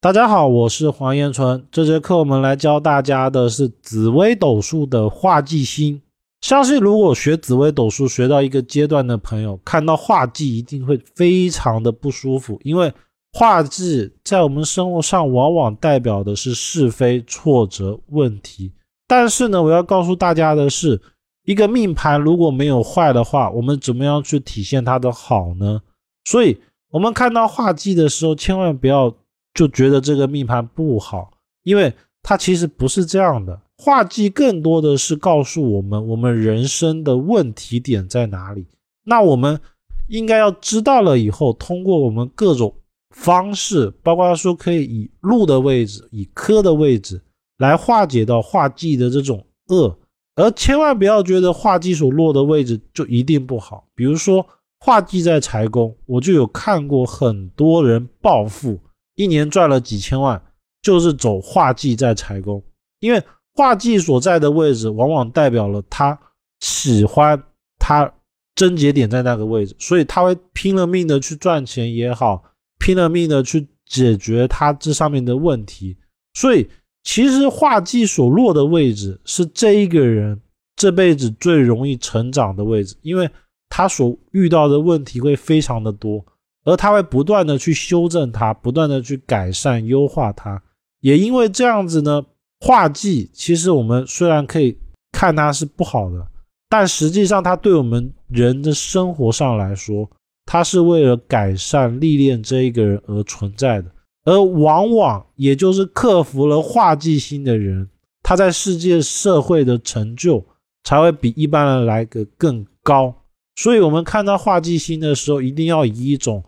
大家好，我是黄延纯。这节课我们来教大家的是紫微斗数的化忌星。相信如果学紫微斗数学到一个阶段的朋友，看到化忌一定会非常的不舒服，因为化忌在我们生活上往往代表的是是非、挫折、问题。但是呢，我要告诉大家的是，一个命盘如果没有坏的话，我们怎么样去体现它的好呢？所以，我们看到化忌的时候，千万不要。就觉得这个命盘不好，因为它其实不是这样的。画技更多的是告诉我们，我们人生的问题点在哪里。那我们应该要知道了以后，通过我们各种方式，包括说可以以禄的位置、以科的位置来化解到画技的这种恶，而千万不要觉得画技所落的位置就一定不好。比如说画技在财宫，我就有看过很多人暴富。一年赚了几千万，就是走画技在财宫，因为画技所在的位置往往代表了他喜欢他症结点在那个位置，所以他会拼了命的去赚钱也好，拼了命的去解决他这上面的问题。所以其实画技所落的位置是这一个人这辈子最容易成长的位置，因为他所遇到的问题会非常的多。而他会不断的去修正它，不断的去改善优化它。也因为这样子呢，画技其实我们虽然可以看它是不好的，但实际上它对我们人的生活上来说，它是为了改善历练这一个人而存在的。而往往也就是克服了画技心的人，他在世界社会的成就才会比一般人来个更高。所以，我们看到画技心的时候，一定要以一种。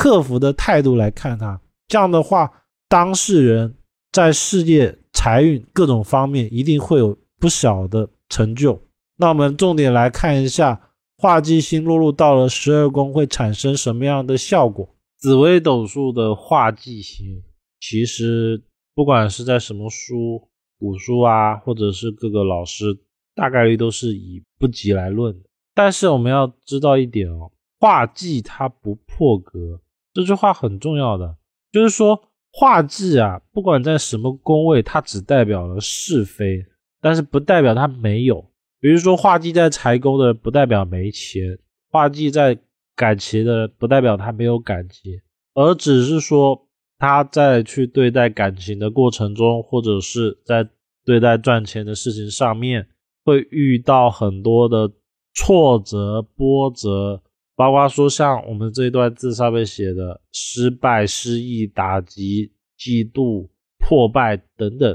克服的态度来看他，这样的话，当事人在事业、财运各种方面一定会有不小的成就。那我们重点来看一下，化忌星落入到了十二宫会产生什么样的效果？紫微斗数的化忌星，其实不管是在什么书、古书啊，或者是各个老师，大概率都是以不吉来论的。但是我们要知道一点哦。画技它不破格，这句话很重要的，就是说画技啊，不管在什么宫位，它只代表了是非，但是不代表它没有。比如说画技在财宫的，不代表没钱；画技在感情的，不代表他没有感情，而只是说他在去对待感情的过程中，或者是在对待赚钱的事情上面，会遇到很多的挫折波折。包括说像我们这一段字上面写的失败、失意、打击、嫉妒、破败等等，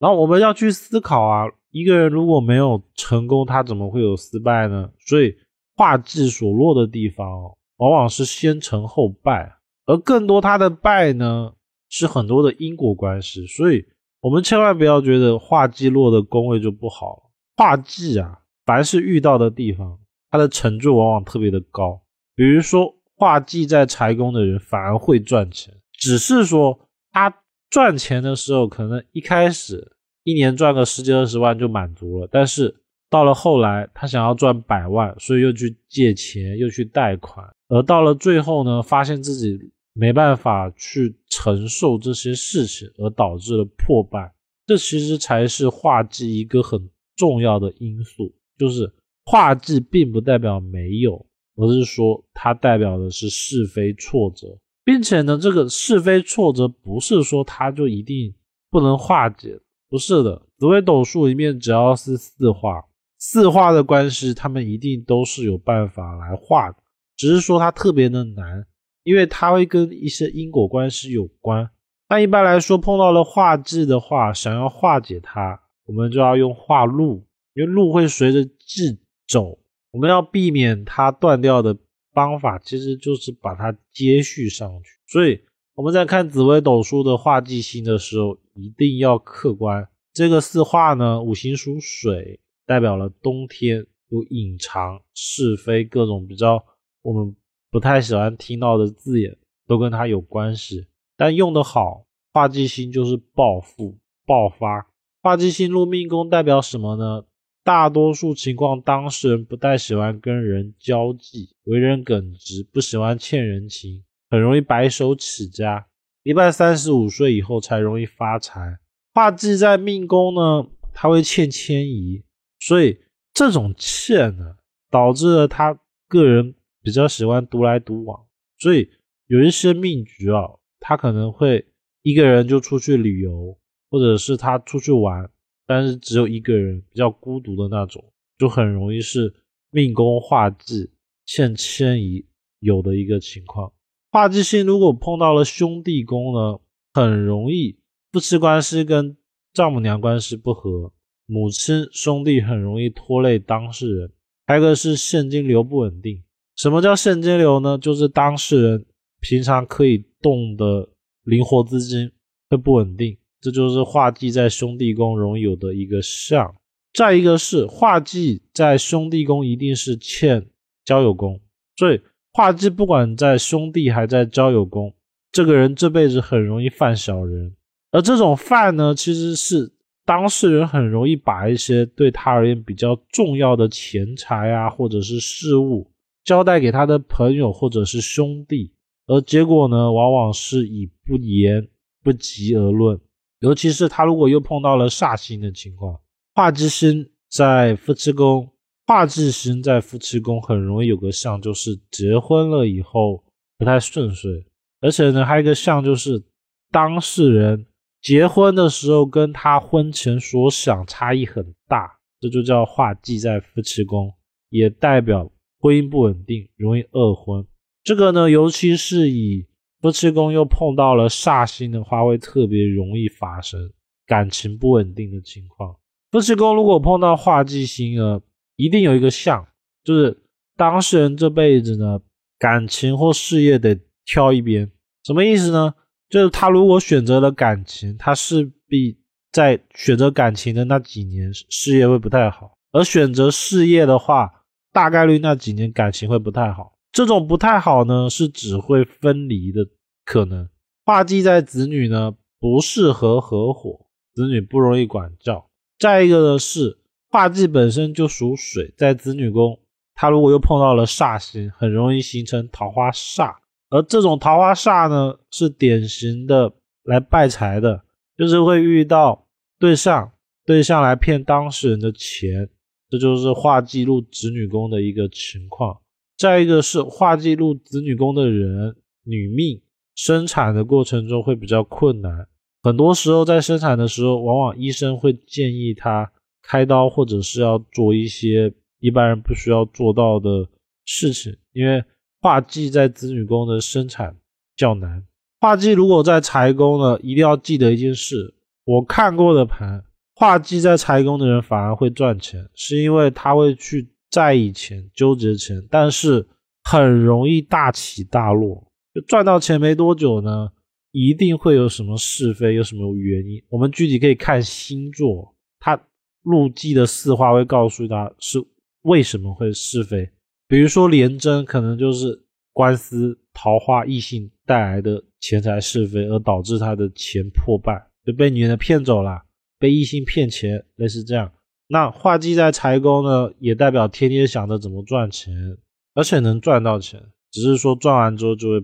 然后我们要去思考啊，一个人如果没有成功，他怎么会有失败呢？所以画技所落的地方，往往是先成后败，而更多他的败呢，是很多的因果关系。所以我们千万不要觉得画技落的宫位就不好，画技啊，凡是遇到的地方，它的成就往往特别的高。比如说，画技在财宫的人反而会赚钱，只是说他赚钱的时候，可能一开始一年赚个十几二十万就满足了，但是到了后来，他想要赚百万，所以又去借钱，又去贷款，而到了最后呢，发现自己没办法去承受这些事情，而导致了破败。这其实才是画技一个很重要的因素，就是画技并不代表没有。而是说，它代表的是是非挫折，并且呢，这个是非挫折不是说它就一定不能化解，不是的。紫微斗数里面只要是四化，四化的关系，他们一定都是有办法来化的，只是说它特别的难，因为它会跟一些因果关系有关。那一般来说，碰到了化忌的话，想要化解它，我们就要用化禄，因为禄会随着忌走。我们要避免它断掉的方法，其实就是把它接续上去。所以我们在看紫微斗数的化忌星的时候，一定要客观。这个四化呢，五行属水，代表了冬天，有隐藏是非各种比较我们不太喜欢听到的字眼，都跟它有关系。但用得好，化忌星就是暴富爆发。化忌星入命宫代表什么呢？大多数情况，当事人不太喜欢跟人交际，为人耿直，不喜欢欠人情，很容易白手起家。一般三十五岁以后才容易发财。化忌在命宫呢，他会欠迁移，所以这种欠呢，导致了他个人比较喜欢独来独往，所以有一些命局啊，他可能会一个人就出去旅游，或者是他出去玩，但是只有一个人，比较孤独的那种，就很容易是命宫化忌欠迁移有的一个情况。化忌星如果碰到了兄弟宫呢，很容易。夫妻关系跟丈母娘关系不和，母亲兄弟很容易拖累当事人。还有一个是现金流不稳定。什么叫现金流呢？就是当事人平常可以动的灵活资金会不稳定，这就是化忌在兄弟宫容易有的一个相。再一个是化忌在兄弟宫一定是欠交友宫，所以化忌不管在兄弟还在交友宫，这个人这辈子很容易犯小人。而这种犯呢，其实是当事人很容易把一些对他而言比较重要的钱财啊，或者是事物交代给他的朋友或者是兄弟，而结果呢，往往是以不言不及而论。尤其是他如果又碰到了煞星的情况，化忌星在夫妻宫，化忌星在夫妻宫很容易有个象，就是结婚了以后不太顺遂，而且呢，还有一个象就是当事人。结婚的时候跟他婚前所想差异很大，这就叫化忌在夫妻宫，也代表婚姻不稳定，容易二婚。这个呢，尤其是以夫妻宫又碰到了煞星的话，会特别容易发生感情不稳定的情况。夫妻宫如果碰到化忌星呢，一定有一个相，就是当事人这辈子呢，感情或事业得挑一边。什么意思呢？就是他如果选择了感情，他势必在选择感情的那几年事业会不太好；而选择事业的话，大概率那几年感情会不太好。这种不太好呢，是只会分离的可能。化忌在子女呢，不适合合伙，子女不容易管教。再一个呢是化忌本身就属水，在子女宫，他如果又碰到了煞星，很容易形成桃花煞。而这种桃花煞呢，是典型的来败财的，就是会遇到对象，对象来骗当事人的钱，这就是化忌入子女宫的一个情况。再一个是化忌入子女宫的人，女命生产的过程中会比较困难，很多时候在生产的时候，往往医生会建议她开刀，或者是要做一些一般人不需要做到的事情，因为。化忌在子女宫的生产较难。化忌如果在财宫呢，一定要记得一件事：我看过的盘，化忌在财宫的人反而会赚钱，是因为他会去在意钱、纠结钱，但是很容易大起大落。就赚到钱没多久呢，一定会有什么是非，有什么原因。我们具体可以看星座，他入忌的四化会告诉他是为什么会是非。比如说廉贞，可能就是官司、桃花、异性带来的钱财是非，而导致他的钱破败，就被女人骗走了，被异性骗钱，类似这样。那化忌在财宫呢，也代表天天想着怎么赚钱，而且能赚到钱，只是说赚完之后就会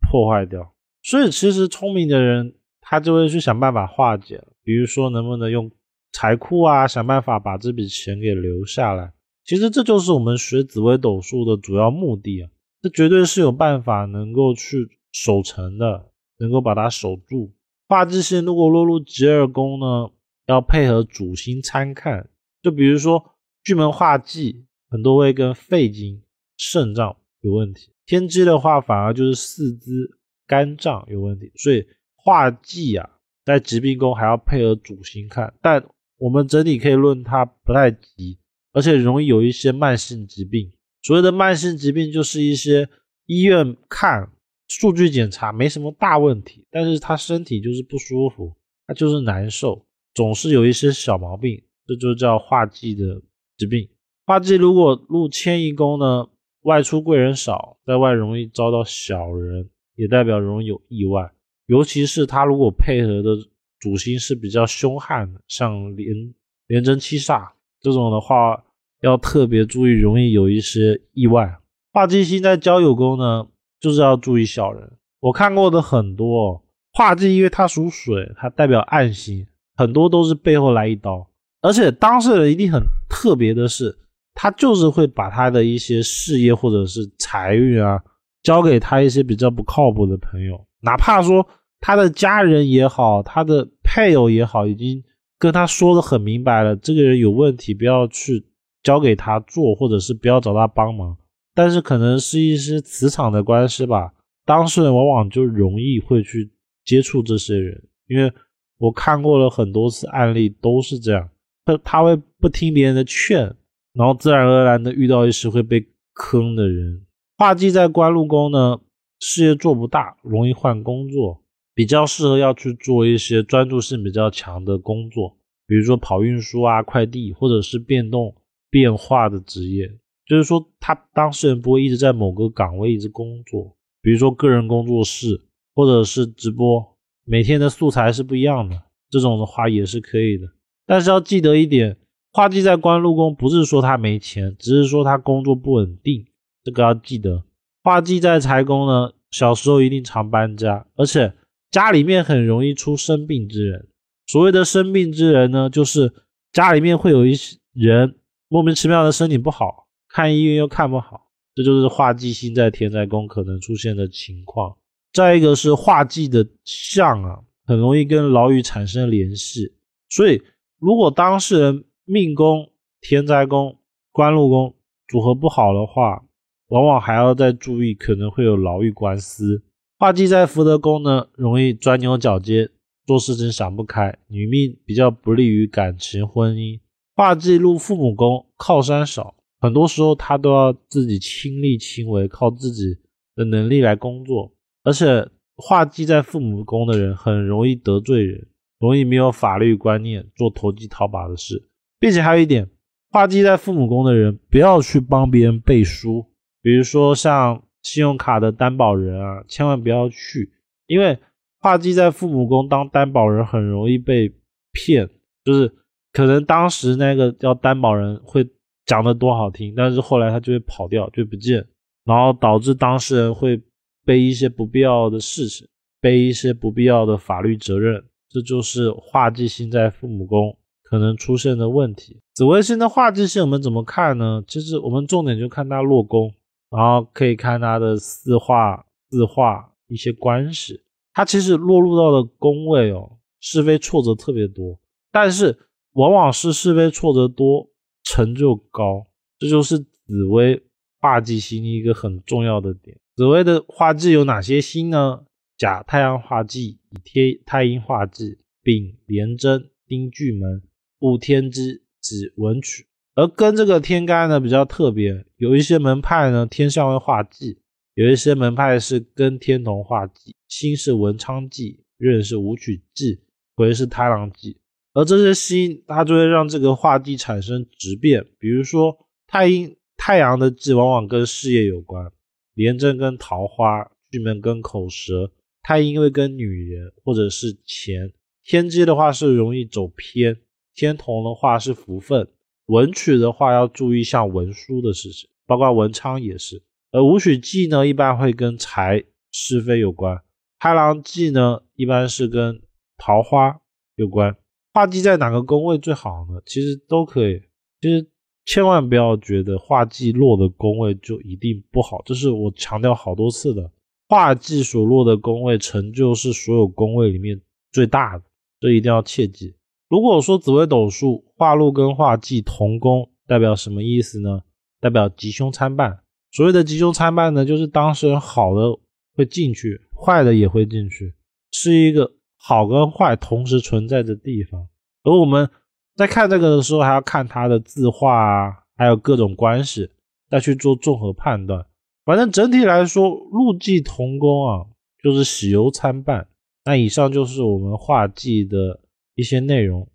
破坏掉。所以其实聪明的人，他就会去想办法化解，比如说能不能用财库啊，想办法把这笔钱给留下来。其实这就是我们学紫微斗数的主要目的啊！这绝对是有办法能够去守成的，能够把它守住。化忌星如果落入吉二宫呢，要配合主星参看。就比如说巨门化忌，很多会跟肺经、肾脏有问题；天机的话，反而就是四肢、肝脏有问题。所以化忌啊，在疾病宫还要配合主星看。但我们整体可以论它不太急。而且容易有一些慢性疾病。所谓的慢性疾病，就是一些医院看数据检查没什么大问题，但是他身体就是不舒服，他就是难受，总是有一些小毛病，这就叫化忌的疾病。化忌如果入迁移宫呢，外出贵人少，在外容易遭到小人，也代表容易有意外。尤其是他如果配合的主星是比较凶悍的，像连连贞七煞这种的话。要特别注意，容易有一些意外。化忌星在交友宫呢，就是要注意小人。我看过的很多化忌因为它属水，它代表暗星，很多都是背后来一刀。而且当事人一定很特别的是，他就是会把他的一些事业或者是财运啊，交给他一些比较不靠谱的朋友，哪怕说他的家人也好，他的配偶也好，已经跟他说的很明白了，这个人有问题，不要去交给他做，或者是不要找他帮忙。但是可能是一些磁场的关系吧，当事人往往就容易会去。接触这些人，因为我看过了很多次案例，都是这样。他他会不听别人的劝，然后自然而然的遇到一些会被坑的人。画技在官禄宫呢，事业做不大，容易换工作，比较适合要去做一些专注性比较强的工作，比如说跑运输啊、快递，或者是变动变化的职业。就是说，他当事人不会一直在某个岗位一直工作，比如说个人工作室。或者是直播，每天的素材是不一样的，这种的话也是可以的。但是要记得一点，画技在官禄宫不是说他没钱，只是说他工作不稳定，这个要记得。画技在财宫呢，小时候一定常搬家，而且家里面很容易出生病之人。所谓的生病之人呢，就是家里面会有一些人莫名其妙的身体不好，看医院又看不好，这就是画技星在田宅宫可能出现的情况。再一个是画技的相啊，很容易跟牢狱产生联系，所以如果当事人命宫、天灾宫、官禄宫组合不好的话，往往还要再注意，可能会有牢狱官司。画技在福德宫呢，容易钻牛角尖，做事情想不开，女命比较不利于感情婚姻。画技入父母宫，靠山少，很多时候他都要自己亲力亲为，靠自己的能力来工作。而且画忌在父母宫的人很容易得罪人，容易没有法律观念，做投机倒把的事。并且还有一点，画忌在父母宫的人不要去帮别人背书，比如说像信用卡的担保人啊，千万不要去，因为画忌在父母宫当担保人很容易被骗，就是可能当时那个叫担保人会讲的多好听，但是后来他就会跑掉，就不见，然后导致当事人会。背一些不必要的事情，背一些不必要的法律责任，这就是化忌星在父母宫可能出现的问题。紫微星的化忌星我们怎么看呢？其实我们重点就看它落宫，然后可以看它的四化、四化一些关系。它其实落入到的宫位哦，是非挫折特别多，但是往往是是非挫折多，成就高，这就是紫微化忌星一个很重要的点。紫微的化忌有哪些星呢？甲太阳化忌、乙天太阴化忌、丙廉贞、丁巨门、戊天机、己文曲。而跟这个天干呢比较特别，有一些门派呢天相位化忌，有一些门派是跟天同化忌，辛是文昌忌，壬是武曲忌，癸是太郎忌。而这些星它就会让这个化忌产生质变，比如说太阴太阳的忌往往跟事业有关。廉贞跟桃花，巨门跟口舌，太阴会跟女人或者是钱，天机的话是容易走偏，天同的话是福分，文曲的话要注意像文书的事情，包括文昌也是。而武曲忌呢，一般会跟财是非有关，太郎忌呢，一般是跟桃花有关。化忌在哪个宫位最好呢？其实都可以，其实。千万不要觉得画技落的宫位就一定不好，这是我强调好多次的。画技所落的宫位成就是所有宫位里面最大的，这一定要切记。如果说紫微斗数画禄跟画忌同宫，代表什么意思呢？代表吉凶参半。所谓的吉凶参半呢，就是当事人好的会进去，坏的也会进去，是一个好跟坏同时存在的地方。而我们。在看这个的时候，还要看它的字画啊，还有各种关系，再去做综合判断。反正整体来说，禄忌同工啊，就是喜忧参半。那以上就是我们画技的一些内容。